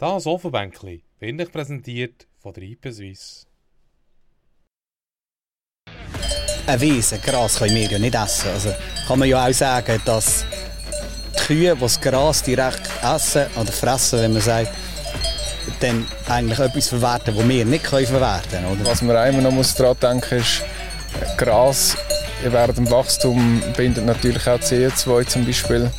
Das Ofenbänkli wird euch präsentiert von der IP Suisse. Ein Wiese, Gras können wir ja nicht essen. Also kann man ja auch sagen, dass die Kühe, die das Gras direkt essen oder fressen, wenn man sagt, dann eigentlich etwas verwerten, das wir nicht verwerten können. Was man immer noch muss daran denken muss, ist, Gras während dem Wachstum bindet natürlich auch CO2 zum Beispiel.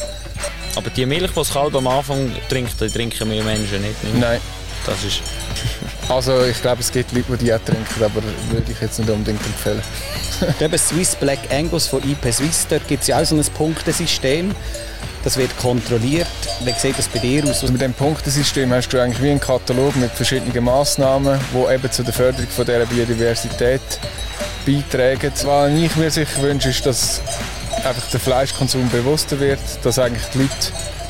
Aber die Milch, die das Kalb am Anfang trinkt, die trinken wir Menschen nicht. nicht? Nein. Das ist... also ich glaube, es gibt Leute, die die auch trinken, aber würde ich jetzt nicht unbedingt empfehlen. Eben Swiss Black Angus von IP Swiss, dort gibt es ja auch so ein Punktesystem. Das wird kontrolliert. Wie sieht das bei dir aus? Mit dem Punktesystem hast du eigentlich wie einen Katalog mit verschiedenen Massnahmen, die eben zur Förderung von dieser Biodiversität beitragen. Was ich mir sicher wünsche, ist, dass einfach der Fleischkonsum bewusster wird, dass eigentlich die Leute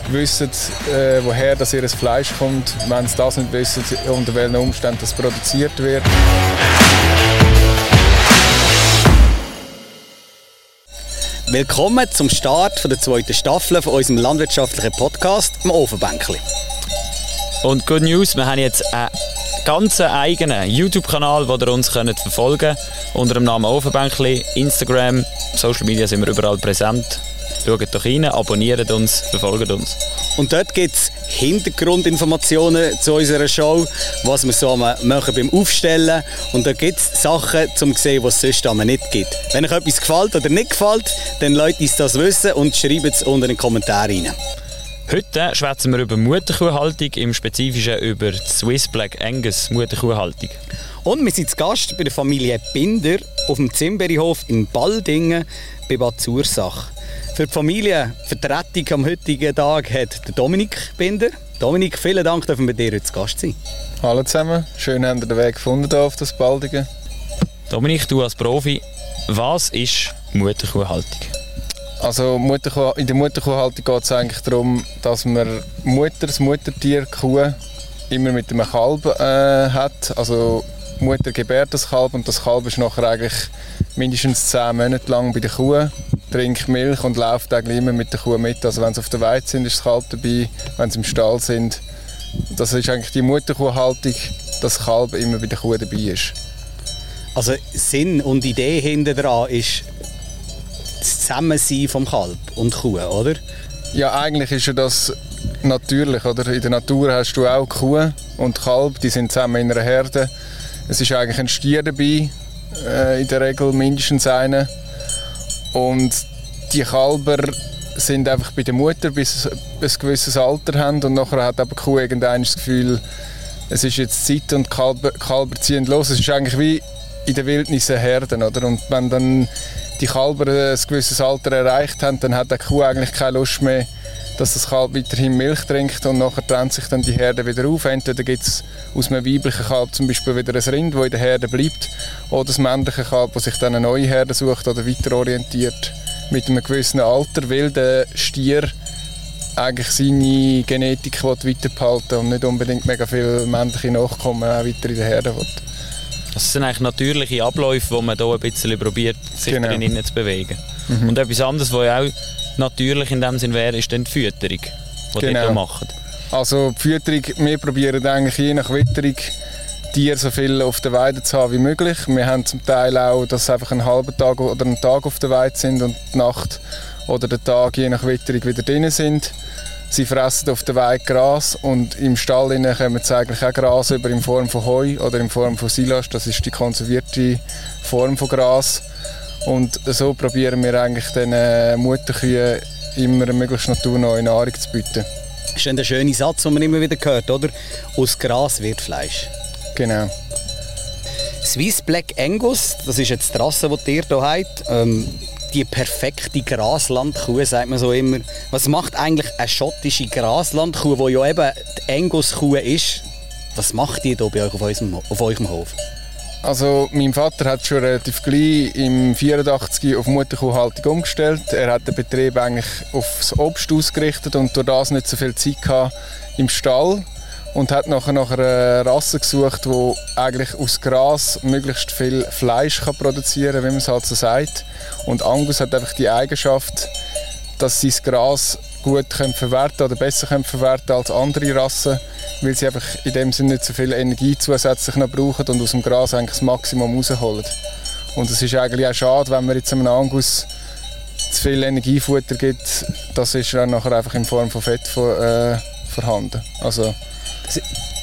wissen, äh, woher das ihr Fleisch kommt, wenn sie das nicht wissen, unter welchen Umständen das produziert wird. Willkommen zum Start der zweiten Staffel von unserem landwirtschaftlichen Podcast, im Ofenbänkli. Und Good News, wir haben jetzt einen ganz eigenen YouTube-Kanal, den ihr uns könnt verfolgen könnt, unter dem Namen Ofenbänkli, Instagram, Social Media sind wir überall präsent. Schaut doch rein, abonniert uns, verfolgt uns. Und dort gibt es Hintergrundinformationen zu unserer Show, was wir so machen beim Aufstellen. Und da gibt es Sachen, um zu sehen, was es sonst nicht gibt. Wenn euch etwas gefällt oder nicht gefällt, dann lasst uns das wissen und schreibt es unter den Kommentar rein. Heute schwätzen wir über Mutterkuhhaltung, im Spezifischen über die Swiss Black Angus Mutterkuhhaltung. Und wir sind zu Gast bei der Familie Binder auf dem Zimberhof in Baldingen bei Bad Zursach. Für die Familienvertretung am heutigen Tag hat der Dominik Binder. Dominik, vielen Dank, dass wir dir heute zu Gast sein. Hallo zusammen, schön, dass ihr den Weg gefunden auf das Baldingen. Dominik, du als Profi, was ist Mutterkuhhaltung? Also in der Mutterkuhhaltung geht es eigentlich darum, dass man Mutter, das Muttertier, Kuh, immer mit einem Kalb äh, hat. Also Mutter gebärt das Kalb und das Kalb ist nachher eigentlich mindestens zehn Monate lang bei der Kuh, trinkt Milch und läuft eigentlich immer mit der Kuh mit. Also wenn sie auf der Weide sind, ist das Kalb dabei, wenn sie im Stall sind. Das ist eigentlich die Mutterkuhhaltung, dass das Kalb immer bei der Kuh dabei ist. Also Sinn und Idee hinter dran ist das Zusammensein vom Kalb und Kuh, oder? Ja, eigentlich ist ja das natürlich, oder? In der Natur hast du auch Kuh und Kalb, die sind zusammen in einer Herde. Es ist eigentlich ein Stier dabei, äh, in der Regel mindestens einer. Und die Kalber sind einfach bei der Mutter, bis sie ein gewisses Alter haben und nachher hat aber die Kuh das Gefühl, es ist jetzt Zeit und die Kalber, Kalber ziehen los. Es ist eigentlich wie in der Wildnis eine Herden, oder? Und wenn dann die Kalber ein gewisses Alter erreicht haben, dann hat die Kuh eigentlich keine Lust mehr, dass das Kalb weiterhin Milch trinkt und nachher trennt sich dann die Herde wieder auf. Entweder gibt es aus einem weiblichen Kalb zum Beispiel wieder ein Rind, das in der Herde bleibt, oder das männliche Kalb, das sich dann eine neue Herde sucht oder weiter orientiert mit einem gewissen Alter, weil der Stier eigentlich seine Genetik weiterbehalten und nicht unbedingt mega viele männliche Nachkommen auch weiter in der Herde will. Das sind eigentlich natürliche Abläufe, die man hier ein bisschen probiert, sich genau. drinnen zu bewegen. Mhm. Und etwas anderes, was ja auch natürlich in dem Sinn wäre, ist dann die Fütterung, die genau. ihr macht. Also die Fütterung, wir probieren eigentlich je nach Witterung Tiere so viel auf der Weide zu haben wie möglich. Wir haben zum Teil auch, dass sie einfach einen halben Tag oder einen Tag auf der Weide sind und die Nacht oder der Tag je nach Witterung wieder drin sind. Sie fressen auf der Weide Gras und im Stall kommen sie eigentlich auch Gras über in Form von Heu oder in Form von Silas. Das ist die konservierte Form von Gras. Und so probieren wir eigentlich den äh, Mutterkühen immer möglichst naturneue Nahrung zu bieten. Das ist ein schöner Satz, den man immer wieder hört, oder? Aus Gras wird Fleisch. Genau. Swiss Black Angus, das ist jetzt die Rasse, die ihr hier habt. Ähm, die perfekte Graslandkuh, sagt man so immer. Was macht eigentlich eine schottische Graslandkuh, die ja eben die Angus-Kuh ist? Was macht die hier bei euch auf, unserem, auf eurem Hof? Also mein Vater hat schon relativ gleich im 84 auf Mutterkuhhaltung umgestellt. Er hat den Betrieb eigentlich aufs Obst ausgerichtet und durch das nicht so viel Zeit gehabt im Stall und hat nachher nach einer Rasse gesucht, die eigentlich aus Gras möglichst viel Fleisch kann produzieren kann, wie man es halt so sagt. Und Angus hat einfach die Eigenschaft, dass sie das Gras gut können verwerten oder besser können verwerten als andere Rassen. weil sie einfach in dem Sinne nicht so viel Energie zusätzlich noch brauchen und aus dem Gras eigentlich das Maximum rausholen. Und es ist eigentlich auch schade, wenn man jetzt einem Angus zu viel Energiefutter gibt, das ist dann nachher einfach in Form von Fett äh, vorhanden. Also,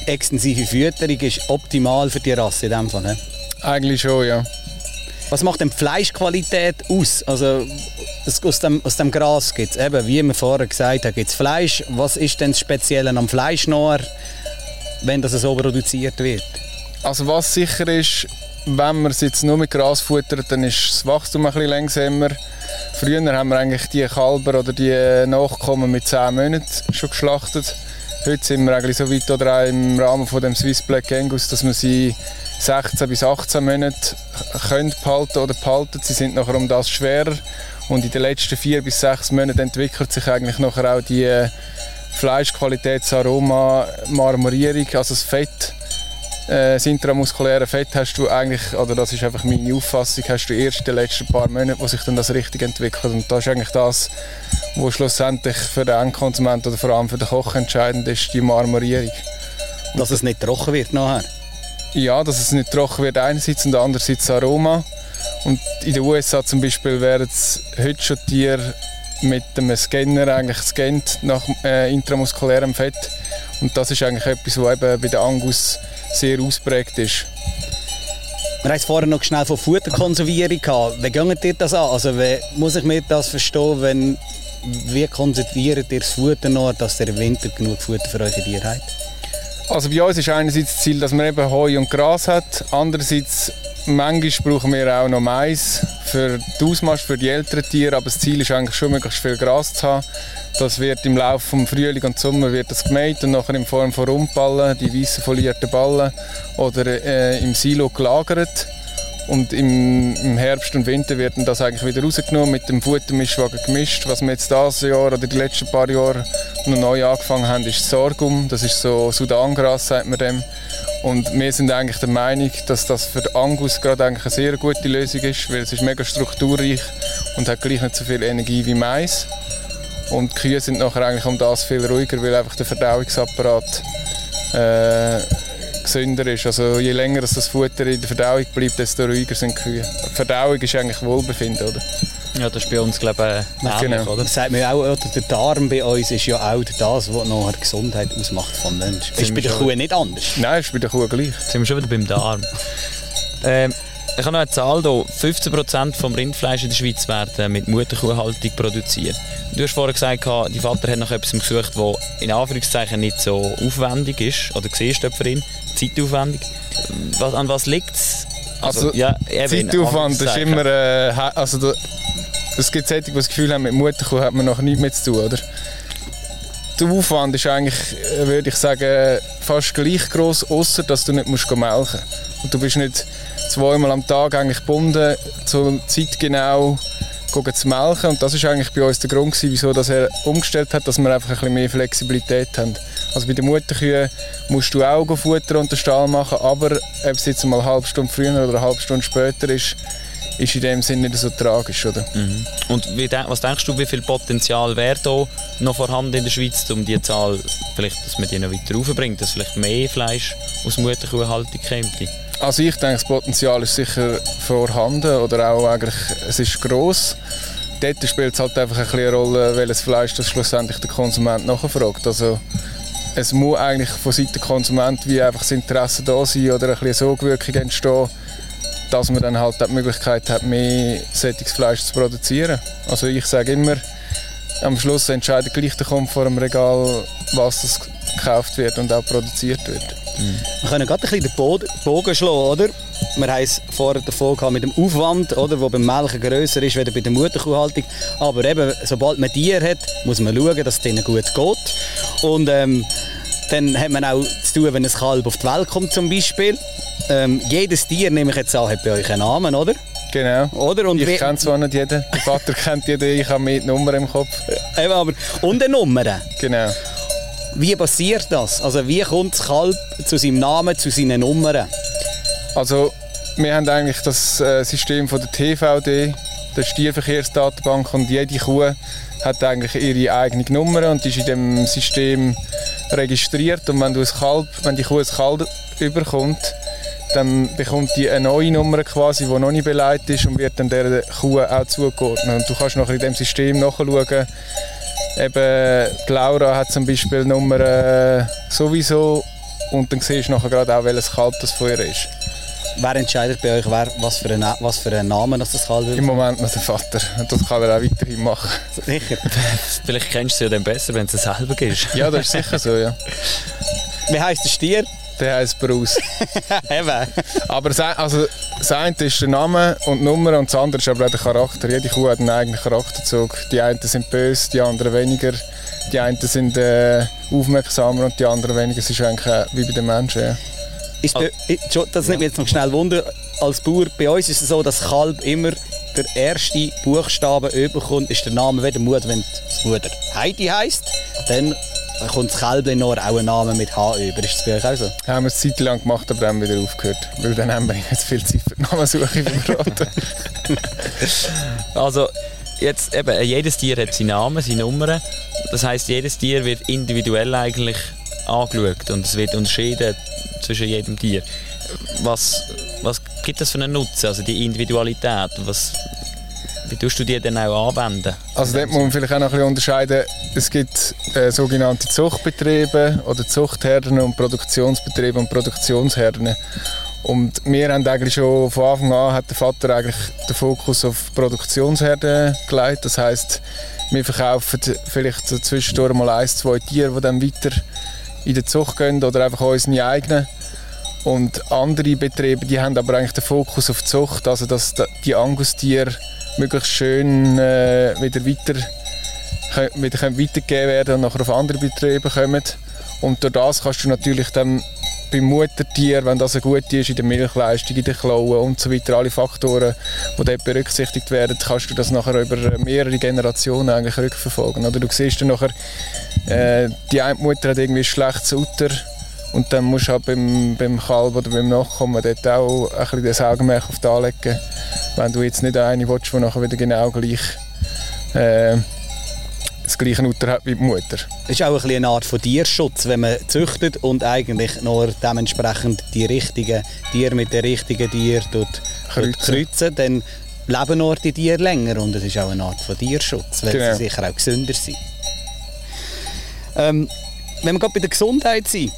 extensive Fütterung ist optimal für die Rasse in dem Fall. Ne? Eigentlich schon, ja. Was macht denn die Fleischqualität aus? Also aus dem, aus dem Gras gibt es eben, wie wir vorher gesagt haben, gibt es Fleisch. Was ist denn das Spezielle am Fleisch noch, wenn das so produziert wird? Also was sicher ist, wenn man es jetzt nur mit Gras futtert, dann ist das Wachstum ein bisschen langsamer. Früher haben wir eigentlich die Kälber oder die Nachkommen mit 10 Monaten schon geschlachtet. Heute sind wir eigentlich so weit oder auch im Rahmen von dem Swiss Black Angus, dass wir sie 16 bis 18 Monate können behalten oder behalten. Sie sind nachher um das schwerer und in den letzten vier bis sechs Monaten entwickelt sich eigentlich nachher auch die äh, Fleischqualität, das Aroma, Marmorierung, also das Fett. Äh, das intramuskuläre Fett hast du eigentlich, oder das ist einfach meine Auffassung, hast du erst in den letzten paar Monaten, wo sich dann das richtig entwickelt. Und das ist eigentlich das, was schlussendlich für den Endkonsument oder vor allem für den Koch entscheidend ist, die Marmorierung. Dass es nicht trocken wird nachher? Ja, dass es nicht trocken wird einerseits und andererseits Aroma. Und in den USA zum Beispiel werden heute schon Tiere mit einem Scanner eigentlich gescannt nach äh, intramuskulärem Fett. Und das ist eigentlich etwas, was eben bei den Angus sehr ausprägt ist. Wir haben es vorher noch schnell von Futterkonservierung gehabt. Wie geht ihr das an? Also wie muss ich mir das verstehen, wenn, wie konzentriert ihr das Futter noch, dass im Winter genug Futter für eure Tiere habt? Also bei uns ist einerseits das Ziel, dass man eben Heu und Gras hat. Andererseits manchmal brauchen wir auch noch Mais für die Ausmarsch, für die älteren Tiere. Aber das Ziel ist eigentlich schon, möglichst viel Gras zu haben. Das wird im Laufe des Frühling und Sommer wird das gemäht und nachher in Form von Rundballen, die weißen folierten Ballen, oder äh, im Silo gelagert. Und im, im, Herbst und Winter wird das eigentlich wieder rausgenommen, mit dem Futtermischwagen gemischt. Was wir jetzt dieses Jahr oder die letzten paar Jahre noch neu angefangen haben, ist Sorghum. Das ist so Sudangras, sagt man dem. Und wir sind eigentlich der Meinung, dass das für Angus gerade eigentlich eine sehr gute Lösung ist, weil es ist mega strukturreich und hat gleich nicht so viel Energie wie Mais. Und die Kühe sind nachher eigentlich um das viel ruhiger, weil einfach der Verdauungsapparat äh, gesünder ist. Also je länger das Futter in der Verdauung bleibt, desto ruhiger sind die Kühe. Die Verdauung ist eigentlich Wohlbefinden, oder? Ja, das ist bei uns, glaube ich, ähnlich, genau. oder? Das sagt man auch, oder? der Darm bei uns ist ja auch das, was nachher die Gesundheit ausmacht vom Menschen. Ist bei der Kuh nicht anders? Nein, ist bei der Kuh gleich. Jetzt sind wir schon wieder beim Darm. ähm, ich habe noch eine Zahl hier. 15% vom Rindfleisch in der Schweiz werden mit Mutterkuhhaltung produziert. Du hast vorhin gesagt, dein Vater hat nach etwas gesucht, das in Anführungszeichen nicht so aufwendig ist. Oder siehst du für ihn? Zeitaufwendig. Was, an was liegt es? Also, also ja, Zeitaufwand ist immer... Äh, also es gibt solche, die das Gefühl haben, mit Mutterkuh hat man noch nichts mehr zu tun, oder? Der Aufwand ist eigentlich, äh, würde ich sagen, fast gleich groß, außer dass du nicht musst melken musst. Und du bist nicht zweimal am Tag eigentlich gebunden, zur Zeit genau zu melken. Und das ist eigentlich bei uns der Grund, gewesen, wieso dass er umgestellt hat, dass wir einfach ein bisschen mehr Flexibilität haben. Also bei den Mutterkühen musst du auch Futter unter Stall machen, aber ob es jetzt mal eine halbe Stunde früher oder eine halbe Stunde später ist, ist in dem Sinne nicht so tragisch, oder? Mhm. Und wie, was denkst du, wie viel Potenzial wäre da noch vorhanden in der Schweiz, um die Zahl, vielleicht, dass man die noch weiter raufbringt, dass vielleicht mehr Fleisch aus Mutterkuhhaltung käme? Also ich denke, das Potenzial ist sicher vorhanden oder auch eigentlich, es ist gross. Dort spielt es halt einfach eine Rolle, welches Fleisch das schlussendlich der Konsument nachfragt. Also es muss eigentlich von Seiten der Konsument wie einfach das Interesse da sein oder ein bisschen Sogwirkung entstehen, dass man dann halt die Möglichkeit hat, mehr sättiges Fleisch zu produzieren. Also ich sage immer, am Schluss entscheidet gleich der Kunde vor dem Regal, was das gekauft wird und auch produziert wird. Mhm. Wir können gerade ein bisschen den Bogen schlagen, oder? Wir haben es vorher davon mit dem Aufwand, oder, der beim Melken grösser ist als bei der Mutterkuhhaltung. Aber eben, sobald man Tiere hat, muss man schauen, dass es ihnen gut geht. Und ähm, dann hat man auch zu tun, wenn ein Kalb auf die Welt kommt zum Beispiel. Ähm, jedes Tier, nehme ich jetzt an, hat bei euch einen Namen, oder? Genau. Oder? Und ich kenne zwar nicht jeden, der Vater kennt jeden, ich habe mehr die Nummer im Kopf. Eben, aber, und eine Nummer. Genau. Wie passiert das? Also wie kommt das Kalb zu seinem Namen, zu seinen Nummern? Also wir haben eigentlich das äh, System von der TVD, der Stierverkehrsdatenbank und jede Kuh hat eigentlich ihre eigene Nummer und ist in dem System registriert und wenn, du ein Kalb, wenn die Kuh ein Kalb überkommt, dann bekommt die eine neue Nummer quasi, die noch nicht beleidigt ist und wird dann der Kuh auch zugeordnet. Und du kannst nachher in dem System nachschauen, eben die Laura hat zum Beispiel Nummer äh, sowieso und dann siehst du nachher gerade auch, welches Kalb das von ihr ist. Wer entscheidet bei euch, wer, was, für einen, was für einen Namen das Kalb Im Moment noch der Vater. Und das kann er auch weiterhin machen. Sicher. Vielleicht kennst du sie ja dann besser, wenn du es selber gibst. Ja, das ist sicher so, ja. Wie heisst der Stier? Der heisst Bruce. Eben. aber das, also, das eine ist der Name und die Nummer und das andere ist aber auch der Charakter. Jede Kuh hat einen eigenen Charakterzug. Die einen sind böse, die anderen weniger. Die einen sind äh, aufmerksamer und die anderen weniger. Es ist eigentlich äh, wie bei den Menschen. Ja. Ist bei, das nimmt mich jetzt noch schnell Wunder. Als Bauer, bei uns ist es so, dass Kalb immer der erste Buchstabe überkommt, ist der Name wie der Mutter. Wenn die Mutter Heidi heisst, dann kommt das Kälbchen noch auch einen Namen mit H über. Ist das bei euch auch so? Ja, haben wir es eine Zeit lang gemacht, aber dann wieder aufgehört. Weil dann haben wir jetzt viel Zeit für die Namensuche verbraten. also, jetzt eben, jedes Tier hat seinen Namen, seine Nummern. Das heisst, jedes Tier wird individuell eigentlich angeschaut und es wird unterschieden zwischen jedem Tier. Was, was gibt das für einen Nutzen, also die Individualität? Was, wie tust du die dann auch anwenden? Also dort muss man vielleicht auch noch ein unterscheiden. Es gibt äh, sogenannte Zuchtbetriebe oder Zuchtherden und Produktionsbetriebe und Produktionsherden. Und wir haben eigentlich schon von Anfang an hat der Vater eigentlich den Fokus auf Produktionsherden gelegt. Das heißt, wir verkaufen vielleicht zwischendurch mal ein, zwei Tiere, die dann weiter in die Zucht gehen oder einfach unsere eigenen. Und andere Betriebe, die haben aber eigentlich den Fokus auf die Zucht, also dass die Angustiere möglichst schön äh, wieder weiter wieder weitergegeben werden und nachher auf andere Betriebe kommen. Und durch das kannst du natürlich dann beim Muttertier, wenn das ein gut ist, in der Milchleistung, in den Klauen und so weiter, alle Faktoren, die dort berücksichtigt werden, kannst du das nachher über mehrere Generationen eigentlich rückverfolgen. Oder du siehst dann nachher, äh, die eine Mutter hat irgendwie ein schlechtes Uter und dann musst du halt beim, beim Kalb oder beim Nachkommen dort auch ein bisschen das Augenmerk auf die anlegen, wenn du jetzt nicht eine willst, die nachher wieder genau gleich äh, das gleiche Uter hat wie die Mutter. Das ist auch ein eine Art von Tierschutz, wenn man züchtet und eigentlich nur dementsprechend die richtigen Tiere mit den richtigen Tieren kreuzen. kreuzen, dann leben nur die Tiere länger und es ist auch eine Art von Tierschutz, weil genau. sie sicher auch gesünder sind. Ähm, wenn wir gerade bei der Gesundheit sind,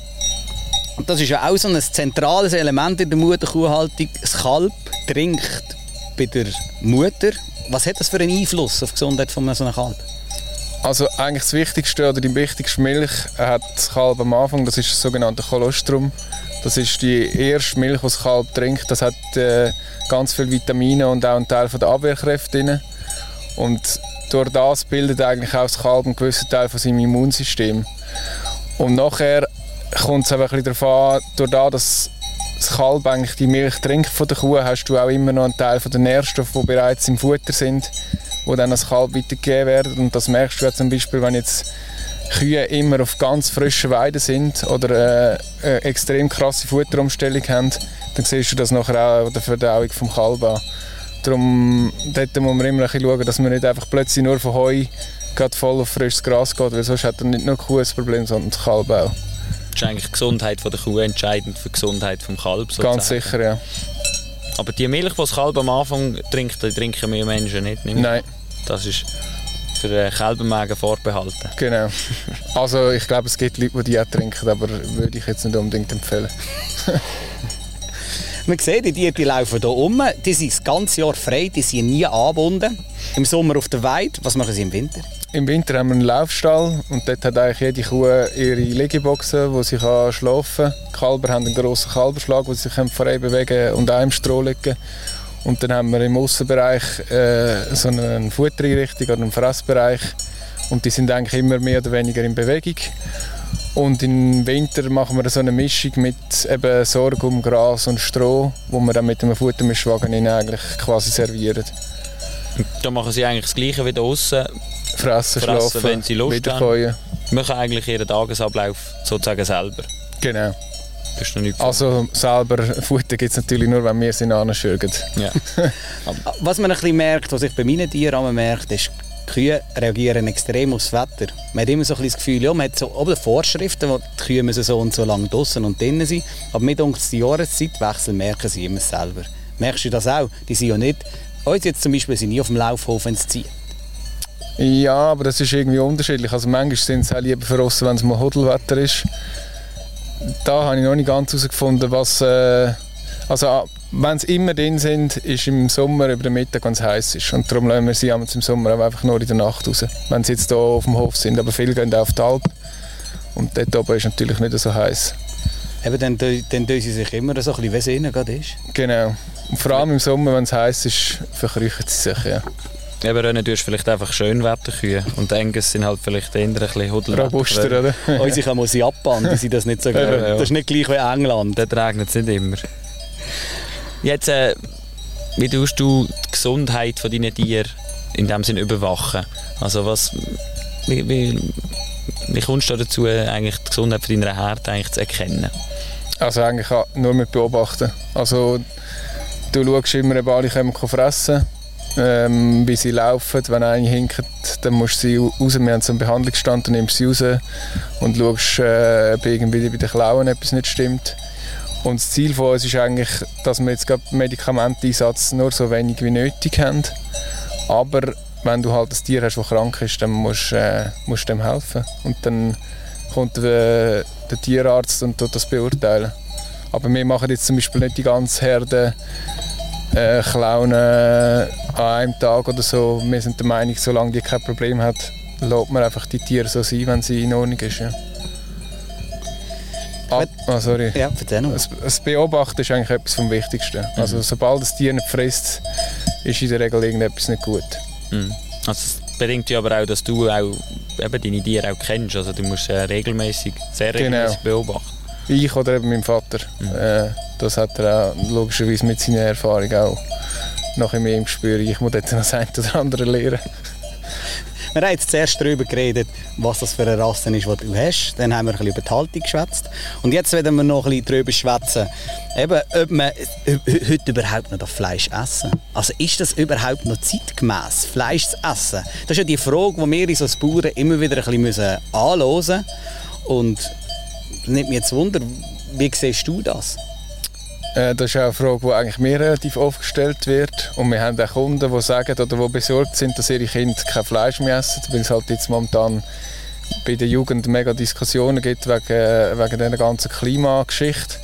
das ist ja auch so ein zentrales Element in der Mutterkuhhaltung. Das Kalb trinkt bei der Mutter. Was hat das für einen Einfluss auf die Gesundheit von so einem Kalb? Also eigentlich das Wichtigste oder die wichtigste Milch hat das Kalb am Anfang, das ist das sogenannte Kolostrum. Das ist die erste Milch, die das Kalb trinkt. Das hat äh, ganz viele Vitamine und auch einen Teil von der Abwehrkräfte drin. Und durch das bildet eigentlich auch das Kalb einen gewissen Teil von seinem Immunsystem. Und nachher kommt es bisschen darauf an, durch das, dass das Kalb eigentlich die Milch trinkt von der Kuh, hast du auch immer noch einen Teil von den Nährstoffen, die bereits im Futter sind wo dann das Kalb weitergegeben werden. Und das merkst du ja zum Beispiel, wenn jetzt Kühe immer auf ganz frischen Weiden sind oder äh, eine extrem krasse Futterumstellung haben, dann siehst du das nachher auch an der Verdauung vom Kalb an. Darum dort muss man immer ein bisschen schauen, dass man nicht einfach plötzlich nur von Heu voll auf frisches Gras geht, weil sonst hat er nicht nur die Kuh ein Problem, sondern das Kalb auch. Ist eigentlich die Gesundheit der Kuh entscheidend für die Gesundheit des Kalbs? Ganz sicher, ja. Aber die Milch, die das Kalb am Anfang trinkt, die trinken wir Menschen nicht. nicht Nein. Das ist für Kälbermägen vorbehalten. Genau. Also ich glaube, es gibt Leute, die die auch trinken, aber würde ich jetzt nicht unbedingt empfehlen. Man sieht, die Tiere die laufen hier um, die sind das ganze Jahr frei, die sind nie angebunden. Im Sommer auf der Weide, was machen sie im Winter? Im Winter haben wir einen Laufstall und dort hat eigentlich jede Kuh ihre Liegeboxen, wo sie schlafen kann. Die Kälber haben einen grossen Kalberschlag, wo sie sich frei bewegen und auch im Stroh liegen und dann haben wir im Aussenbereich äh, so eine Futtereinrichtung oder einen Fressbereich. Und die sind eigentlich immer mehr oder weniger in Bewegung. Und im Winter machen wir so eine Mischung mit eben Sorghum, Gras und Stroh, wo wir dann mit einem Futtermischwagen eigentlich quasi servieren. Da machen sie eigentlich das Gleiche wie außen. Fressen, Fressen, schlafen, wenn sie Lust haben. Machen eigentlich ihren Tagesablauf sozusagen selber. Genau. Das ist also selber Futter gibt es natürlich nur, wenn wir sie anschürgen. Ja. was man ein bisschen merkt, was ich bei meinen Tieren merkt, ist Kühe reagieren extrem aufs Wetter. Man hat immer so ein bisschen das Gefühl, ja, man hat so oben Vorschriften, wo die Kühe müssen so und so lange draußen und drinnen sein. Aber mit uns die Jahreszeitwechsel merken sie immer selber. Merkst du das auch? Die sind ja nicht, uns jetzt zum Beispiel sind nie auf dem Laufhof, wenn es zieht. Ja, aber das ist irgendwie unterschiedlich. Also manchmal sind sie auch lieber verrossen, wenn es mal Hodelwetter ist. Da habe ich noch nicht ganz herausgefunden, was... Äh, also wenn sie immer drin sind, ist im Sommer über den Mittag, es heiß ist. Und darum lassen wir sie im Sommer auch einfach nur in der Nacht raus, wenn sie jetzt hier auf dem Hof sind. Aber viele gehen auch auf die Alp. Und dort oben ist natürlich nicht so heiß. Eben, dann, dann tun sie sich immer so ein bisschen, wie es ihnen gerade ist. Genau. Und vor allem im Sommer, wenn es heiß ist, verkriechen sie sich, ja. Eben, Rennen tust vielleicht einfach Schönwetterkühe und Angus sind halt vielleicht eher ein bisschen Hudelwetter. Robuster, oder? Unsere man sie abbauen, die sind das nicht so ja. Das ist nicht gleich wie England. Dort regnet es nicht immer. Jetzt, äh, wie tust du die Gesundheit von deinen Tieren in dem Sinn überwachen? Also was, wie, wie, wie kommst du dazu, eigentlich die Gesundheit von deiner Herde eigentlich zu erkennen? Also eigentlich nur mit beobachten. Also du schaust immer, ob alle kommen fressen ähm, wie sie laufen. Wenn eine hinkt, dann musst du sie raus. Wir haben so einen Behandlungsstand, dann nimmst du sie raus und schaust, äh, ob irgendwie bei den Klauen etwas nicht stimmt. Und das Ziel von uns ist eigentlich, dass wir jetzt Medikamenteinsatz nur so wenig wie nötig haben. Aber wenn du halt ein Tier hast, das krank ist, dann musst, äh, du dem helfen. Und dann kommt der, der Tierarzt und tut das beurteilen. Aber wir machen jetzt zum Beispiel nicht die ganze Herde äh, Klauen äh, an einem Tag oder so. Wir sind der Meinung, solange die kein Problem hat, lässt man einfach die Tiere so sein, wenn sie in Ordnung ist. Ja. Ah, sorry. Ja, das, das Beobachten ist eigentlich etwas vom Wichtigsten. Mhm. Also sobald das Tier nicht frisst, ist in der Regel irgendetwas nicht gut. Mhm. Also das bedingt ja aber auch, dass du auch eben deine Tiere auch kennst. Also du musst äh, regelmäßig, sehr Genau. regelmäßig beobachten. Ich oder eben mein Vater. Äh, das hat er auch logischerweise mit seiner Erfahrung auch nachher mehr im Gespür. Ich muss dort noch das eine oder andere lernen. Wir haben jetzt zuerst darüber geredet, was das für eine Rasse ist, die du hast. Dann haben wir ein bisschen über die Haltung geschwätzt. Und jetzt werden wir noch ein bisschen darüber schwätzen, eben, ob man heute überhaupt noch Fleisch essen Also ist das überhaupt noch zeitgemäß, Fleisch zu essen? Das ist ja die Frage, die wir uns als Bauern immer wieder ein bisschen anhören müssen. Und das nimmt mich jetzt Wunder, wie siehst du das? Äh, das ist auch eine Frage, die eigentlich mir relativ oft gestellt wird. Und wir haben auch Kunden, die sagen oder die besorgt sind, dass ihre Kinder kein Fleisch mehr essen, weil es halt jetzt momentan bei der Jugend mega Diskussionen gibt wegen, wegen dieser ganzen Klimageschichte.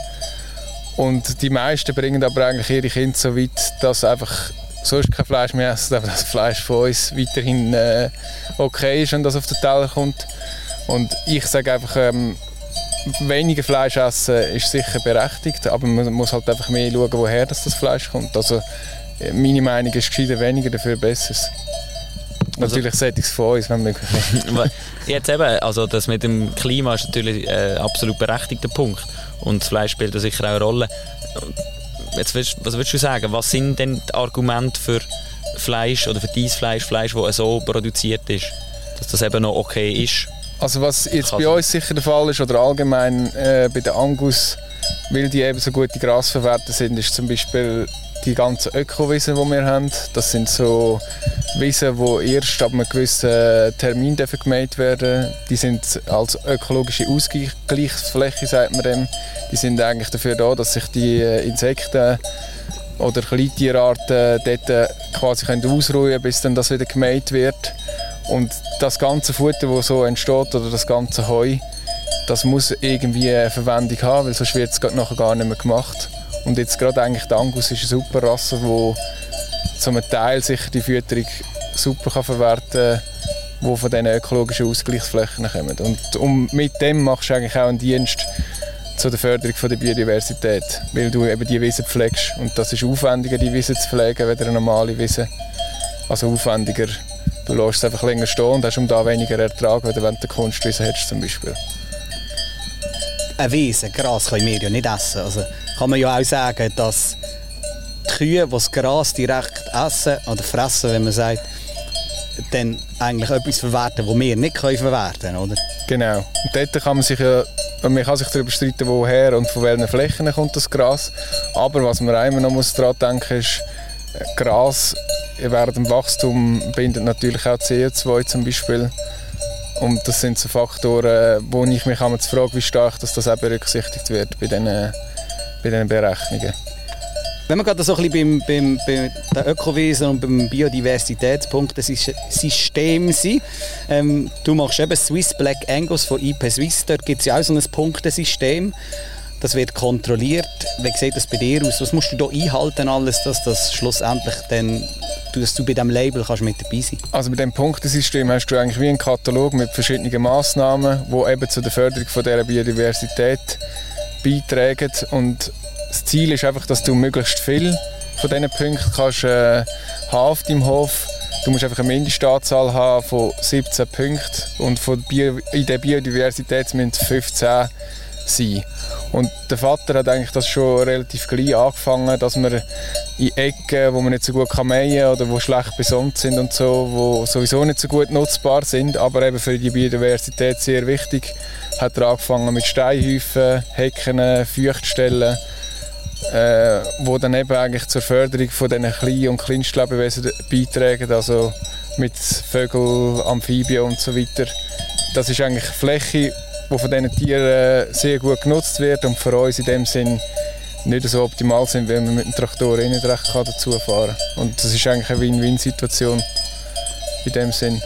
Und die meisten bringen aber eigentlich ihre Kinder so weit, dass einfach sonst kein Fleisch mehr essen, aber das Fleisch von uns weiterhin äh, okay ist, wenn das auf den Teller kommt. Und ich sage einfach, ähm, weniger Fleisch essen ist sicher berechtigt, aber man muss halt einfach mehr schauen, woher das, das Fleisch kommt. Also meine Meinung ist gescheiter weniger, dafür besseres. Also, natürlich es von uns, wenn möglich. Jetzt eben, also das mit dem Klima ist natürlich ein absolut berechtigter Punkt und das Fleisch spielt da sicher auch eine Rolle. Jetzt willst, was würdest du sagen, was sind denn die Argumente für Fleisch oder für dieses Fleisch, Fleisch, das so produziert ist, dass das eben noch okay ist? Also was jetzt bei uns sicher der Fall ist oder allgemein äh, bei den Angus, weil die eben so gute Grasverwerter sind, ist zum Beispiel die ganzen Ökowiesen, die wir haben. Das sind so Wiesen, die erst ab einem gewissen Termin gemäht werden. Die sind als ökologische Ausgleichsfläche, sagt man dem. Die sind eigentlich dafür da, dass sich die Insekten oder Kleintierarten dort quasi können ausruhen können, bis dann das wieder gemäht wird. Und das ganze Futter, das so entsteht, oder das ganze Heu, das muss irgendwie eine Verwendung haben, weil sonst wird es nachher gar nicht mehr gemacht. Und jetzt gerade eigentlich der Angus ist eine super Rasse, die zum Teil sicher die Fütterung super kann verwerten kann, die von diesen ökologischen Ausgleichsflächen kommen. Und um, mit dem machst du eigentlich auch einen Dienst zu der Förderung von der Biodiversität, weil du eben die Wiese pflegst. Und das ist aufwendiger, die Wiese zu pflegen, als eine normale Wiese. Also aufwendiger Du lässt es einfach länger stehen und hast um da weniger Ertrag, wenn du Kunstwiese hättest zum Beispiel. Eine Wiese, Gras können wir ja nicht essen. Also kann man ja auch sagen, dass die Kühe, die das Gras direkt essen oder fressen, wenn man sagt, dann eigentlich etwas verwerten, das wir nicht können verwerten können, oder? Genau. Und dort kann man sich ja man kann sich darüber streiten, woher und von welchen Flächen kommt das Gras. Aber was man immer noch daran denken muss, ist, Gras während dem Wachstum bindet natürlich auch CO2 zum Beispiel. Und das sind so Faktoren, wo ich mich einmal frage, wie stark dass das auch berücksichtigt wird bei diesen, bei diesen Berechnungen. Wenn wir gerade so ein bisschen beim, beim, beim Ökowesen und beim Biodiversitätspunkt des System sind, ähm, du machst eben Swiss Black Angus von IP Swiss, dort gibt es ja auch so ein Punktesystem. Das wird kontrolliert. Wie sieht das bei dir aus? Was musst du da einhalten alles, dass das schlussendlich dann, dass du bei diesem Label kannst mit dabei sein Also bei dem Punktesystem hast du eigentlich wie einen Katalog mit verschiedenen Massnahmen, die eben zu der Förderung von dieser Biodiversität beitragen. Und das Ziel ist einfach, dass du möglichst viel von diesen Punkten kannst, äh, haben auf deinem Hof. Du musst einfach eine Mindestanzahl haben von 17 Punkten und von Bio in der Biodiversität müssen 15 sein. Und der Vater hat eigentlich das schon relativ gleich angefangen, dass man in Ecken, wo man nicht so gut kann oder wo schlecht besonnt sind und so, wo sowieso nicht so gut nutzbar sind, aber eben für die Biodiversität sehr wichtig, hat er angefangen mit Steinhäufen, Hecken, Feuchtstellen, äh, wo dann eben eigentlich zur Förderung von diesen kleinen und Kleinstlebewesen beitragen, also mit Vögeln, Amphibien und so weiter. Das ist eigentlich Fläche, die von diesen Tieren sehr gut genutzt wird und für uns in dem Sinn nicht so optimal sind, weil man mit dem Traktor eh nicht recht dazu fahren kann. Und das ist eigentlich eine Win-Win-Situation in dem Sinn.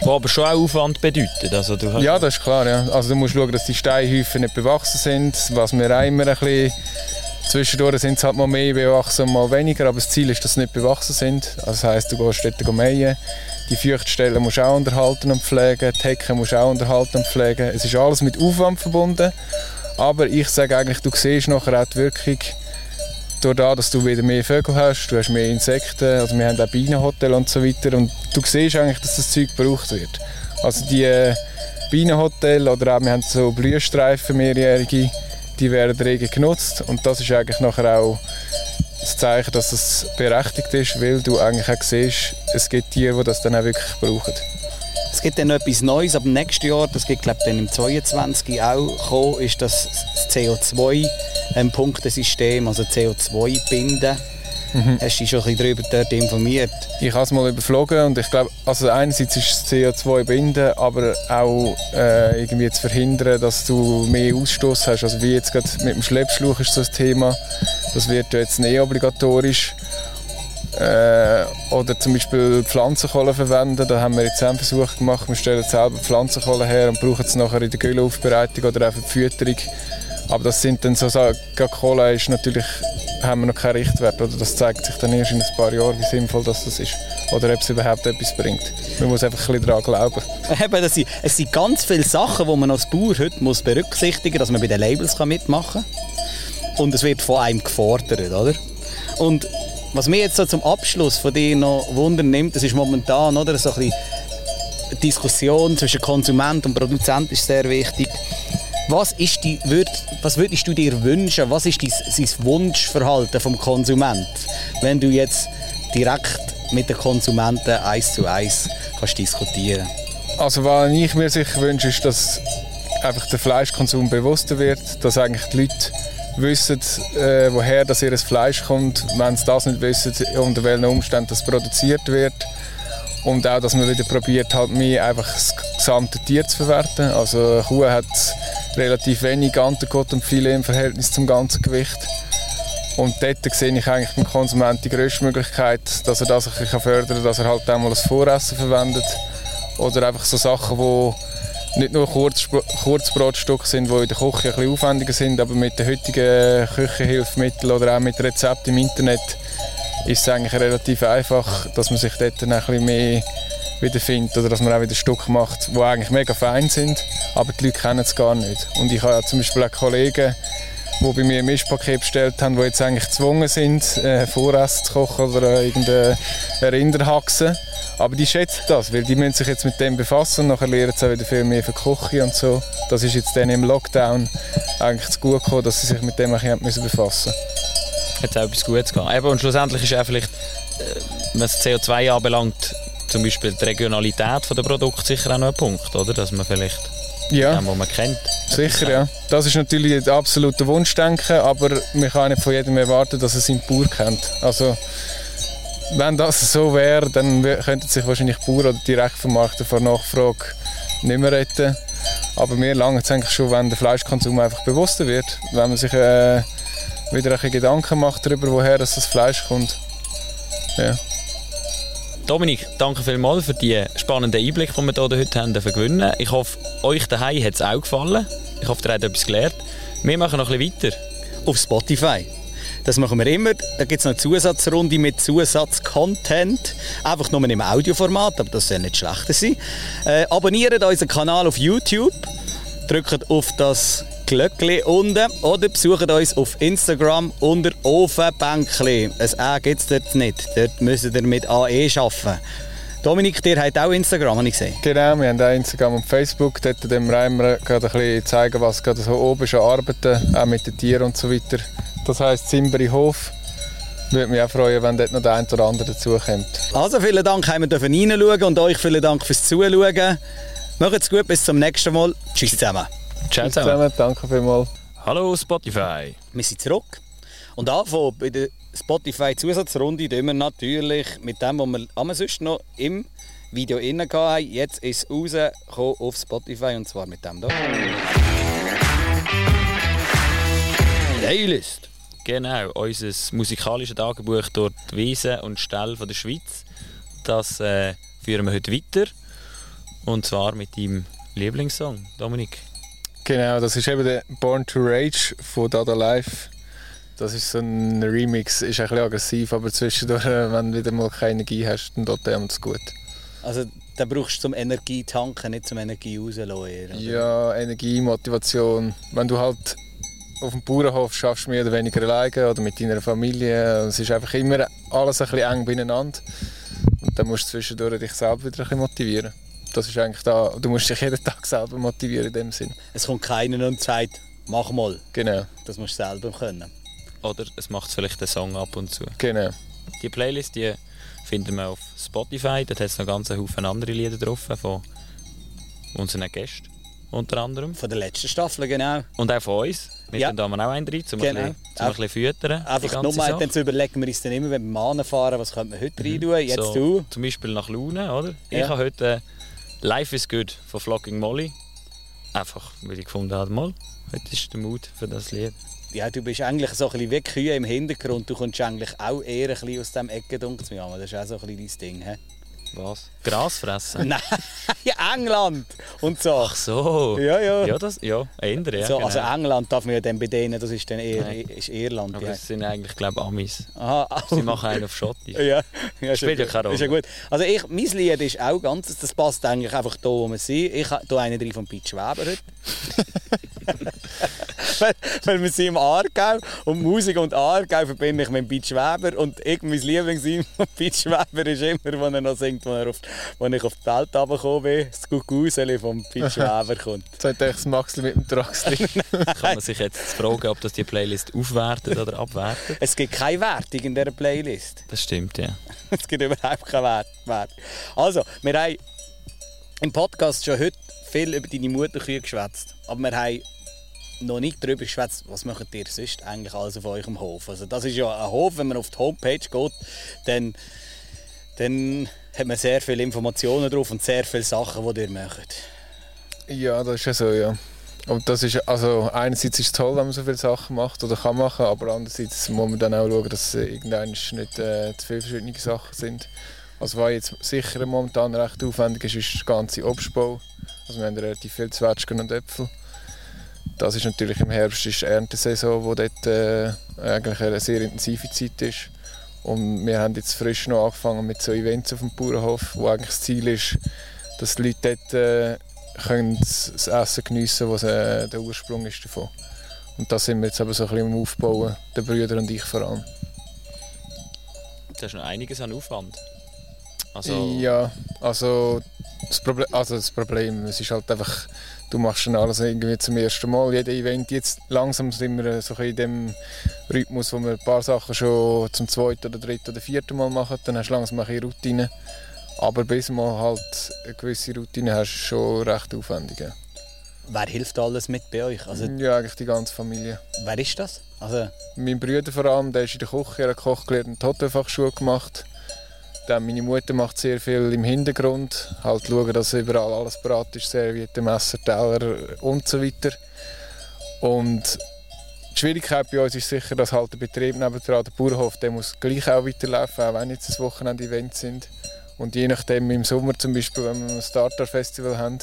Was aber schon auch Aufwand bedeutet. Also du ja, das ist klar. Ja. Also du musst schauen, dass die Steinhäufen nicht bewachsen sind, was wir auch immer ein bisschen Zwischendurch sind es halt mal mehr bewachsen, mal weniger, aber das Ziel ist, dass sie nicht bewachsen sind. Also das heisst, du gehst dort mähen, die Feuchtstellen musst du auch unterhalten und pflegen, die Hecken musst du auch unterhalten und pflegen. Es ist alles mit Aufwand verbunden, aber ich sage eigentlich, du siehst nachher auch die Wirkung, durch das, dass du wieder mehr Vögel hast, du hast mehr Insekten, also wir haben auch Bienenhotel und so weiter und du siehst eigentlich, dass das Zeug gebraucht wird. Also die äh, Bienenhotel oder auch, wir haben so Blühstreifen, mehrjährige, die werden rege genutzt und das ist eigentlich nachher auch das Zeichen, dass es berechtigt ist, weil du eigentlich auch siehst, es gibt Tiere, die das dann auch wirklich brauchen. Es gibt dann noch etwas Neues ab nächsten Jahr, das gibt glaube dann im 22 auch kommen, ist das CO2-Punktesystem, also CO2 binden. Mhm. Hast du dich schon ein bisschen darüber dort informiert? Ich habe es mal überflogen und ich glaube, also einerseits ist das CO2 binden, aber auch äh, irgendwie zu verhindern, dass du mehr Ausstoß hast. Also wie jetzt gerade mit dem Schleppschluch ist so ein Thema. Das wird jetzt nicht obligatorisch. Äh, oder zum Beispiel Pflanzenkohle verwenden. Da haben wir jetzt einen Versuch gemacht. Wir stellen selber Pflanzenkohle her und brauchen es nachher in der Güllaufbereitung oder auch für die Fütterung. Aber das sind dann so Sachen, Kohle ist natürlich haben wir noch keinen Richtwert. Oder das zeigt sich dann erst in ein paar Jahren, wie sinnvoll das ist. Oder ob es überhaupt etwas bringt. Man muss einfach ein daran glauben. Eben, das sind, es sind ganz viele Sachen, die man als Bauer heute muss berücksichtigen muss, dass man bei den Labels mitmachen kann. Und es wird von einem gefordert, oder? Und was mir jetzt so zum Abschluss von dir noch wundern nimmt, das ist momentan oder, so ein Diskussion zwischen Konsument und Produzent ist sehr wichtig. Was, ist die, würd, was würdest du dir wünschen? Was ist dein Wunschverhalten vom Konsument, wenn du jetzt direkt mit den Konsumenten eins zu eins kannst diskutieren? Also was ich mir sicher wünsche, ist, dass einfach der Fleischkonsum bewusster wird, dass eigentlich die Leute wissen, äh, woher das ihr Fleisch kommt, wenn sie das nicht wissen, unter welchen Umständen das produziert wird und auch, dass man wieder probiert, halt mehr einfach das gesamte Tier zu verwerten. Also eine Kuh hat relativ wenig Antikot und viele im Verhältnis zum ganzen Gewicht. Und dort sehe ich eigentlich beim Konsumenten die grösste Möglichkeit, dass er das ein bisschen fördern kann, dass er halt einmal das Voressen verwendet. Oder einfach so Sachen, die nicht nur Kurz, Kurzbrotstücke sind, die in der Küche ein bisschen aufwendiger sind, aber mit den heutigen Küchenhilfsmitteln oder auch mit Rezepten im Internet ist es eigentlich relativ einfach, dass man sich dort ein bisschen mehr wiederfindet oder dass man auch wieder Stück macht, die eigentlich mega fein sind, aber die Leute kennen es gar nicht. Und ich habe ja zum Beispiel auch Kollegen, die bei mir ein Mischpaket bestellt haben, die jetzt eigentlich gezwungen sind, äh, Voressen zu kochen oder irgendeine Rinderhaxe. Aber die schätzen das, weil die müssen sich jetzt mit dem befassen und nachher lernen sie auch wieder viel mehr für Küche und so. Das ist jetzt dann im Lockdown eigentlich zu gut gekommen, dass sie sich mit dem ein bisschen befassen müssen. Hat auch etwas Gutes gehabt. und schlussendlich ist auch vielleicht, äh, was CO2 anbelangt, zum Beispiel die Regionalität der Produkte sicher auch noch ein Punkt, oder? Dass man vielleicht ja. den, man kennt. Sicher, ja. Das ist natürlich das absolute Wunschdenken, aber man kann nicht von jedem erwarten, dass er seinen Bauer kennt. Also wenn das so wäre, dann könnten sich wahrscheinlich Bauern oder Direktvermarkter vor Nachfrage nicht mehr retten. Aber mir lange es eigentlich schon, wenn der Fleischkonsum einfach bewusster wird. Wenn man sich äh, wieder ein bisschen Gedanken macht darüber, woher das, das Fleisch kommt. Ja. Dominik, danke vielmals für die spannenden Einblicke, die wir hier heute haben gewinnen Ich hoffe, euch daheim hat es auch gefallen. Ich hoffe, ihr habt etwas gelernt. Wir machen noch bisschen weiter. Auf Spotify. Das machen wir immer. Da gibt es noch eine Zusatzrunde mit Zusatzcontent. Einfach nur im Audioformat, aber das soll nicht schlechter sein. Äh, abonniert unseren Kanal auf YouTube. Drückt auf das Glöckchen unten oder besucht uns auf Instagram unter Ofenbänkli. Ein A gibt es dort nicht. Dort müsst ihr mit AE arbeiten. Dominik, dir hat auch Instagram, habe ich gesehen. Genau, wir haben auch Instagram und Facebook. Dort dem Reimer gerade ein bisschen zeigen, was gerade so oben schon arbeiten, auch mit den Tieren und so weiter. Das heisst Zimberi Hof. Würde mich auch freuen, wenn dort noch der ein oder andere dazukommt. Also vielen Dank, haben wir dürfen reinschauen und euch vielen Dank fürs Zuschauen. Macht's gut, bis zum nächsten Mal. Tschüss zusammen. Ciao Bis zusammen. zusammen, danke vielmals. Hallo Spotify. Wir sind zurück. Und anfangen bei der Spotify-Zusatzrunde tun wir natürlich mit dem, was wir am sonst noch im Video innen hatten. Jetzt ist es rausgekommen auf Spotify und zwar mit dem hier. Playlist. Genau, unser musikalisches Tagebuch durch die Wiesen und Ställe von der Schweiz. Das äh, führen wir heute weiter. Und zwar mit deinem Lieblingssong, Dominik. Genau, das ist eben der Born to Rage von Dada Life. Das ist so ein Remix, ist ein bisschen aggressiv, aber zwischendurch, wenn du wieder mal keine Energie hast, dann tut der es gut. Also, den brauchst du zum Energie tanken, nicht zum Energie rauslassen. Ja, Energie, Motivation. Wenn du halt auf dem Bauernhof schaffst, mehr oder weniger alleine oder mit deiner Familie, es ist einfach immer alles ein bisschen eng beieinander. Und dann musst du zwischendurch dich selber wieder ein bisschen motivieren. Das ist eigentlich da, du musst dich jeden Tag selber motivieren in dem Sinn. Es kommt keiner und sagt, mach mal. Genau, Das musst du selber können. Oder es macht vielleicht den Song ab und zu. genau. Die Playlist die finden wir auf Spotify. Dort hat es noch ganz Haufen andere Lieder drauf von unseren Gästen unter anderem. Von der letzten Staffel, genau. Und auch von uns. Wir Ja. da mal auch einen rein, um Genau. ein bisschen, um ein bisschen füttern. Einfach nochmal, Sache. dann zu überlegen wir uns dann immer, wenn wir Mahnen fahren, was könnte man heute rein tun. Jetzt so, du. Zum Beispiel nach Laune, oder? Ja. Ich habe heute äh, Life is Good von Flocking Molly. Einfach, weil ich gefunden habe, mal, heute ist der Mut für das Lied. Ja, du bist eigentlich so ein bisschen wie Kühe im Hintergrund. Du kommst eigentlich auch eher ein bisschen aus dem Ecke. Das ist auch so ein bisschen dein Ding. He? Was? Gras fressen? Nein, England und so. Ach so. Ja, ja. Ja, das, ja, ändern, ja, so genau. also England darf man ja dann bedienen, das ist dann eher ist Irland. Aber Ja. es sind eigentlich, glaube ich, Amis. Aha, Sie machen einen auf Schottisch. ja, ja, Spielt ja keine Ist ja Rolle. gut. Also ich, mein Lied ist auch ganz, das passt eigentlich einfach da, wo wir sind. Ich tue einen drin von Pete Schweber heute. weil, weil wir sind im Aargau und Musik und Aargau verbinde ich mit Pete Schweber und ich, mein Lieblingslied von Pete Schweber ist immer, wenn er noch singt, wenn, er auf, wenn ich auf die Welt runtergekommen bin, das Guckuseli von Pete Schweber kommt. Jetzt hat das Maxli mit dem Traxli. Kann man sich jetzt fragen, ob das die Playlist aufwertet oder abwertet? Es gibt keine Wertung in dieser Playlist. Das stimmt, ja. es gibt überhaupt keinen Wert. Wert. Also, wir haben im Podcast schon heute viel über deine Mutterkühe geschwätzt. Aber wir haben noch nicht darüber geschwätzt, was macht ihr sonst eigentlich alles auf eurem Hof. Also das ist ja ein Hof, wenn man auf die Homepage geht, dann, dann hat man sehr viele Informationen drauf und sehr viele Sachen, die ihr macht. Ja, das ist ja so, ja. Und das ist, also einerseits ist es toll, wenn man so viele Sachen macht oder kann machen, aber andererseits muss man dann auch schauen, dass es irgendwann nicht äh, zu viele verschiedene Sachen sind. Also was jetzt sicher momentan recht aufwendig ist, ist der ganze Obstbau. Also wir haben relativ viel Zwetschgen und Äpfel. Das ist natürlich im Herbst ist die Erntesaison, wo dort äh, eigentlich eine sehr intensive Zeit ist. Und wir haben jetzt frisch noch angefangen mit so Events auf dem Bauernhof, wo eigentlich das Ziel ist, dass die Leute dort äh, können das Essen geniessen was äh, der Ursprung ist davon. Und da sind wir jetzt aber so ein bisschen am Aufbauen, der Brüder und ich vor allem. Das ist noch einiges an Aufwand. Also, Ja, also das, Problem, also das Problem, es ist halt einfach, du machst dann alles irgendwie zum ersten Mal, jedes Event. Jetzt langsam sind wir so ein bisschen in dem Rhythmus, wo wir ein paar Sachen schon zum zweiten oder dritten oder vierten Mal machen, dann hast du langsam ein bisschen Routine. Aber bis man halt eine gewisse Routine hast, ist schon recht aufwendig. Ja. Wer hilft alles mit bei euch? Also, ja, eigentlich die ganze Familie. wer ist das? Also, Mein Bruder vor allem, der ist in der Küche, er hat Koch gelernt und Hotelfachschule gemacht. Dann meine Mutter macht sehr viel im Hintergrund. Halt schauen, dass überall alles parat ist, Serviette, Messer, Teller und so weiter. Und die Schwierigkeit bei uns ist sicher, dass halt der Betrieb nebenan, der Bauernhof, der muss gleich auch weiterlaufen, auch wenn jetzt das Wochenende Events sind. Und je nachdem, im Sommer zum Beispiel, wenn wir ein Starter-Festival haben,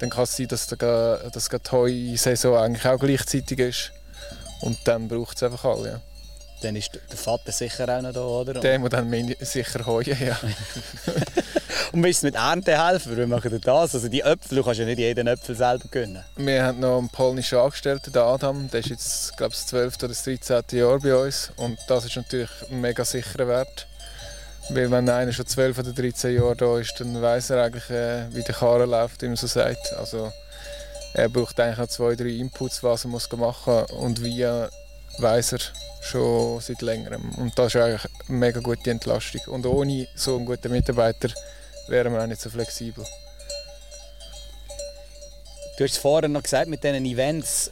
dann kann es sein, dass die Heu-Saison eigentlich auch gleichzeitig ist. Und dann braucht es einfach alle. Ja. Dann ist der Vater sicher auch noch da, oder? Der muss dann sicher heuen, ja. Und willst du mit Ernte helfen? Wie machen ihr das? Also die Äpfel, du kannst ja nicht jeden Äpfel selber gönnen. Wir haben noch einen polnischen Angestellten, den Adam. Der ist jetzt, glaube ich, das 12. oder das 13. Jahr bei uns. Und das ist natürlich ein mega sicherer Wert. Weil wenn einer schon 12 oder 13 Jahre da ist, dann weiß er eigentlich, äh, wie der Karren läuft, wie man so sagt. Also, er braucht eigentlich noch zwei, drei Inputs, was er muss machen muss und wie weiß er schon seit längerem. Und das ist eigentlich eine mega gute Entlastung. Und ohne so einen guten Mitarbeiter wären wir auch nicht so flexibel. Du hast es vorhin noch gesagt, mit diesen Events,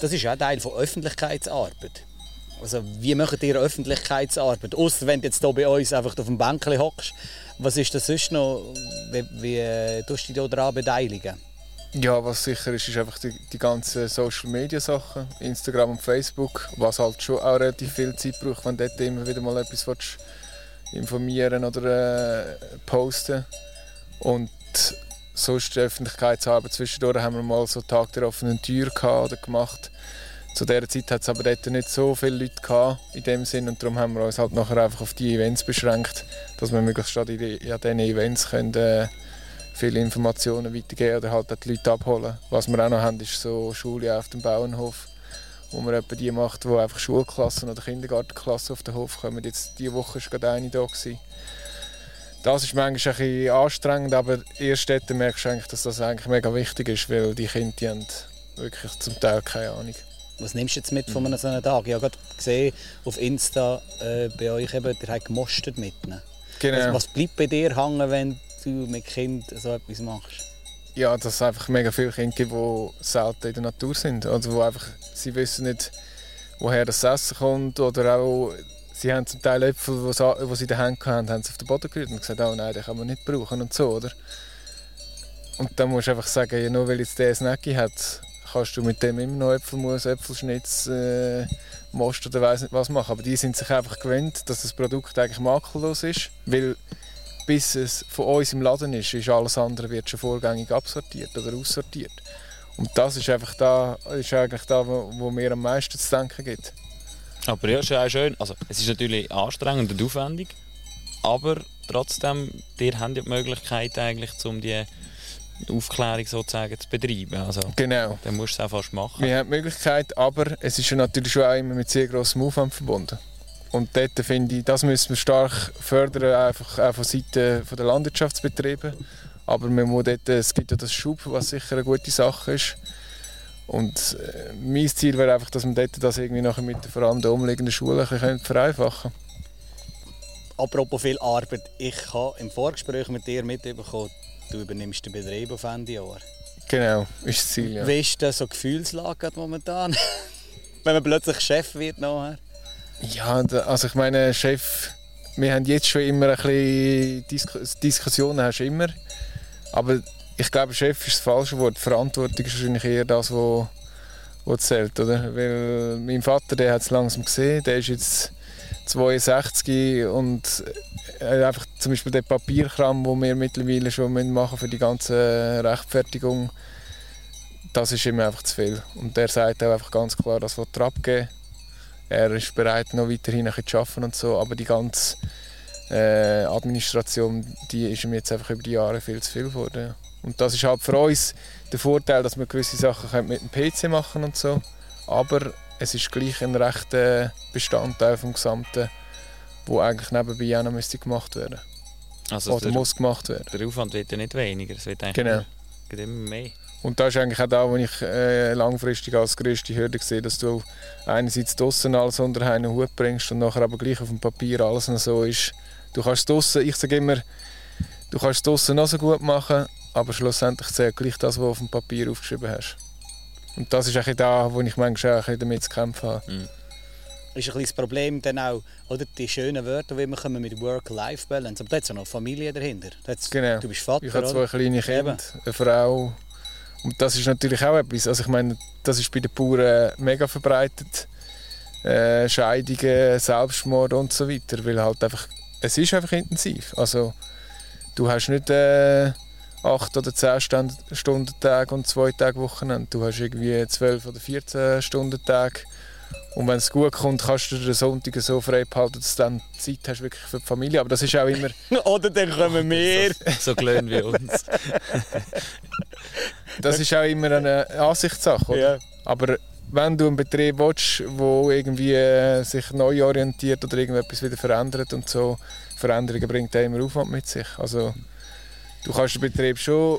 das ist auch Teil von Öffentlichkeitsarbeit. Also wie macht ihr Öffentlichkeitsarbeit? Außer wenn du jetzt hier bei uns einfach auf dem Bänkchen hockst. Was ist das sonst noch? Wie, wie äh, tust du dich daran beteiligen? Ja, was sicher ist, ist einfach die, die ganzen Social Media Sachen, Instagram und Facebook, was halt schon auch relativ viel Zeit braucht, wenn dort immer wieder mal etwas willst, informieren oder äh, posten. Und sonst die Öffentlichkeitsarbeit zwischendurch haben wir mal so Tag der offenen Tür gehabt oder gemacht. Zu dieser Zeit hat es aber dort nicht so viele Leute gehabt, in dem Sinn und darum haben wir uns halt nachher einfach auf die Events beschränkt, dass wir möglichst statt in diesen Events können, äh, viele Informationen weitergeben oder halt die Leute abholen. Was wir auch noch haben, ist so Schule auf dem Bauernhof, wo man etwa die macht, wo einfach Schulklassen oder Kindergartenklassen auf den Hof kommen. Jetzt diese Woche war gerade eine da. Gewesen. Das ist manchmal ein bisschen anstrengend, aber erst dort merkst du eigentlich, dass das eigentlich mega wichtig ist, weil die Kinder die haben wirklich zum Teil keine Ahnung. Was nimmst du jetzt mit von einem so einem Tag? Ich habe gerade gesehen auf Insta äh, bei euch, eben, der hat gemostet mit. Genau. Also, was bleibt bei dir hängen, wenn du mit Kind so etwas machst? Ja, dass es einfach mega viele Kinder gibt, die selten in der Natur sind. Also wo einfach, sie wissen nicht, woher das Essen kommt oder auch sie haben zum Teil Äpfel, die sie in den Händen hatten, haben sie auf den Boden gerührt und gesagt, oh nein, den kann man nicht brauchen und so, oder? Und dann musst du einfach sagen, ja, nur weil jetzt der Snacki hat, kannst du mit dem immer noch Äpfelmus, Äpfelschnitz, äh, Most oder weiss nicht was machen. Aber die sind sich einfach gewöhnt, dass das Produkt eigentlich makellos ist, weil bis es von uns im Laden ist, ist alles andere wird schon vorgängig absortiert oder aussortiert. Und das ist einfach da, ist eigentlich da, wo, wo mir am meisten zu denken gibt. Aber ja, ist auch schön. Also, es ist natürlich anstrengend und aufwendig, aber trotzdem, ihr habt ja die Möglichkeit eigentlich, um die Aufklärung sozusagen zu betreiben. Also, genau. Dann musst du es auch fast machen. Wir haben die Möglichkeit, aber es ist ja natürlich schon auch immer mit sehr grossem Aufwand verbunden. Und dort finde ich, das müssen wir stark fördern, einfach auch von Seiten der Landwirtschaftsbetriebe. Aber man muss dort, es gibt ja das Schub, was sicher eine gute Sache ist. Und äh, mein Ziel wäre einfach, dass man dort das irgendwie nachher mit vor allem den umliegenden Schulen ein vereinfachen Apropos viel Arbeit, ich habe im Vorgespräch mit dir mitbekommen, du übernimmst den Betrieb auf Ende Jahr. Genau, ist das Ziel, ja. Wie ist das so Gefühlslage momentan? Wenn man plötzlich Chef wird nachher? Ja, also ich meine, Chef, wir haben jetzt schon immer ein bisschen Dis Diskussionen, hast du immer. Aber ich glaube, Chef ist das falsche Wort. Verantwortung ist wahrscheinlich eher das, was, was zählt. Oder? Weil mein Vater, der hat es langsam gesehen, der ist jetzt 62 und äh, einfach zum Beispiel der Papierkram, den wir mittlerweile schon machen für die ganze Rechtfertigung, das ist ihm einfach zu viel. Und der sagt auch einfach ganz klar, das wird abgeben. Er ist bereit, noch weiterhin zu arbeiten und so, aber die ganze äh, Administration, die ist ihm jetzt einfach über die Jahre viel zu viel geworden. Und das ist halt für uns der Vorteil, dass wir gewisse Sachen mit dem PC machen und so. Aber es ist gleich ein rechter Bestandteil vom Gesamten, wo eigentlich nebenbei auch noch müsste gemacht werden also Oder der, muss gemacht werden. Der Aufwand wird ja nicht weniger, es wird eigentlich genau. immer mehr. Und das ist eigentlich auch da, wo ich äh, langfristig als größte Hürde sehe, dass du einerseits draußen alles unter einen Hut bringst und nachher aber gleich auf dem Papier alles noch so ist. Du kannst draußen, ich sage immer, du kannst draußen noch so gut machen, aber schlussendlich zählt gleich das, was du auf dem Papier aufgeschrieben hast. Und das ist auch da, wo ich manchmal auch damit zu kämpfen habe. Mhm. ist ein bisschen das Problem dann auch, oder die schönen Wörter, wie wir kommen mit Work-Life-Balance. Aber da hat es ja noch Familie dahinter. Hat's- Genau. Du bist Vater, Ich habe zwei kleine Kinder, eine Frau. Und das ist natürlich auch etwas. Also ich meine, das ist bei den Bauern mega verbreitet. Äh, Scheidungen, Selbstmord und so weiter. Weil halt einfach, es ist einfach intensiv. Also du hast nicht äh, acht oder zehn Stunden Tag und zwei Tage Wochenende. Du hast irgendwie zwölf oder 14 Stunden Tag. Und wenn es gut kommt, kannst du den Sonntag so frei behalten, dass du dann Zeit hast wirklich für die Familie. Aber das ist auch immer... oder dann kommen wir. So gelöhnt wie uns. Das ist auch immer eine Ansichtssache, oder? Ja. Aber wenn du einen Betrieb willst, der irgendwie äh, sich neu orientiert oder irgendetwas wieder verändert und so, Veränderungen bringt auch immer Aufwand mit sich. Also du kannst den Betrieb schon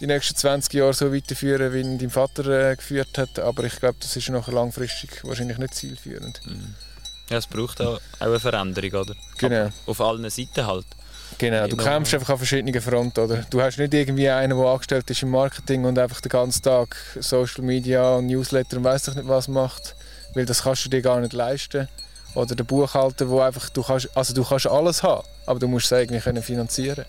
die nächsten 20 Jahre so weiterführen, wie ihn dein Vater äh, geführt hat, aber ich glaube, das ist nachher langfristig wahrscheinlich nicht zielführend. Ja, es braucht auch, auch eine Veränderung, oder? Genau. Auf allen Seiten halt. Genau, du kämpfst einfach an verschiedenen Fronten, oder? Du hast nicht irgendwie einen, der angestellt ist im Marketing und einfach den ganzen Tag Social Media und Newsletter und weiss ich nicht was macht, weil das kannst du dir gar nicht leisten. Oder der Buchhalter, wo einfach, du kannst, also du kannst alles haben, aber du musst es irgendwie können finanzieren.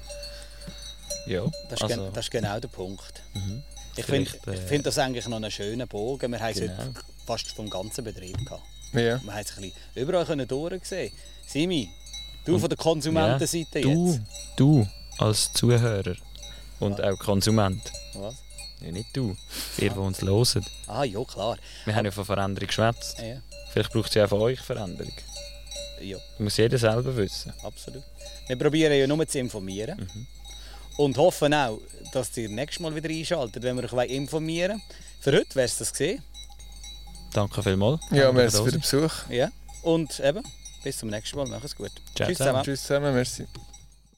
Ja. Das ist, also, gen- das ist genau der Punkt. Mhm. Ich finde äh, find das eigentlich noch einen schönen Bogen. Wir haben es Genau. heute fast vom ganzen Betrieb gehabt. Ja. Wir haben es ein bisschen überall können durchsehen. Simi, du von der Konsumentenseite du, jetzt. du als Zuhörer und auch Konsument. Was? Ja, nicht du. Ihr, die uns hören. Ah, ja, klar. Wir haben ja von Veränderung geschwätzt. Ja, Vielleicht braucht es ja auch von euch Veränderung. ja, Das muss jeder selber wissen. absolut. Wir probieren ja nur zu informieren. Mhm. Und hoffen auch, dass ihr nächstes Mal wieder einschaltet, wenn wir euch wollen informieren Für heute wäre es das gesehen. Danke vielmals. Ja, merci für den Besuch. Ja. Und eben, bis zum nächsten Mal. Mach es gut. Ciao Tschüss zusammen. zusammen. Tschüss zusammen, merci.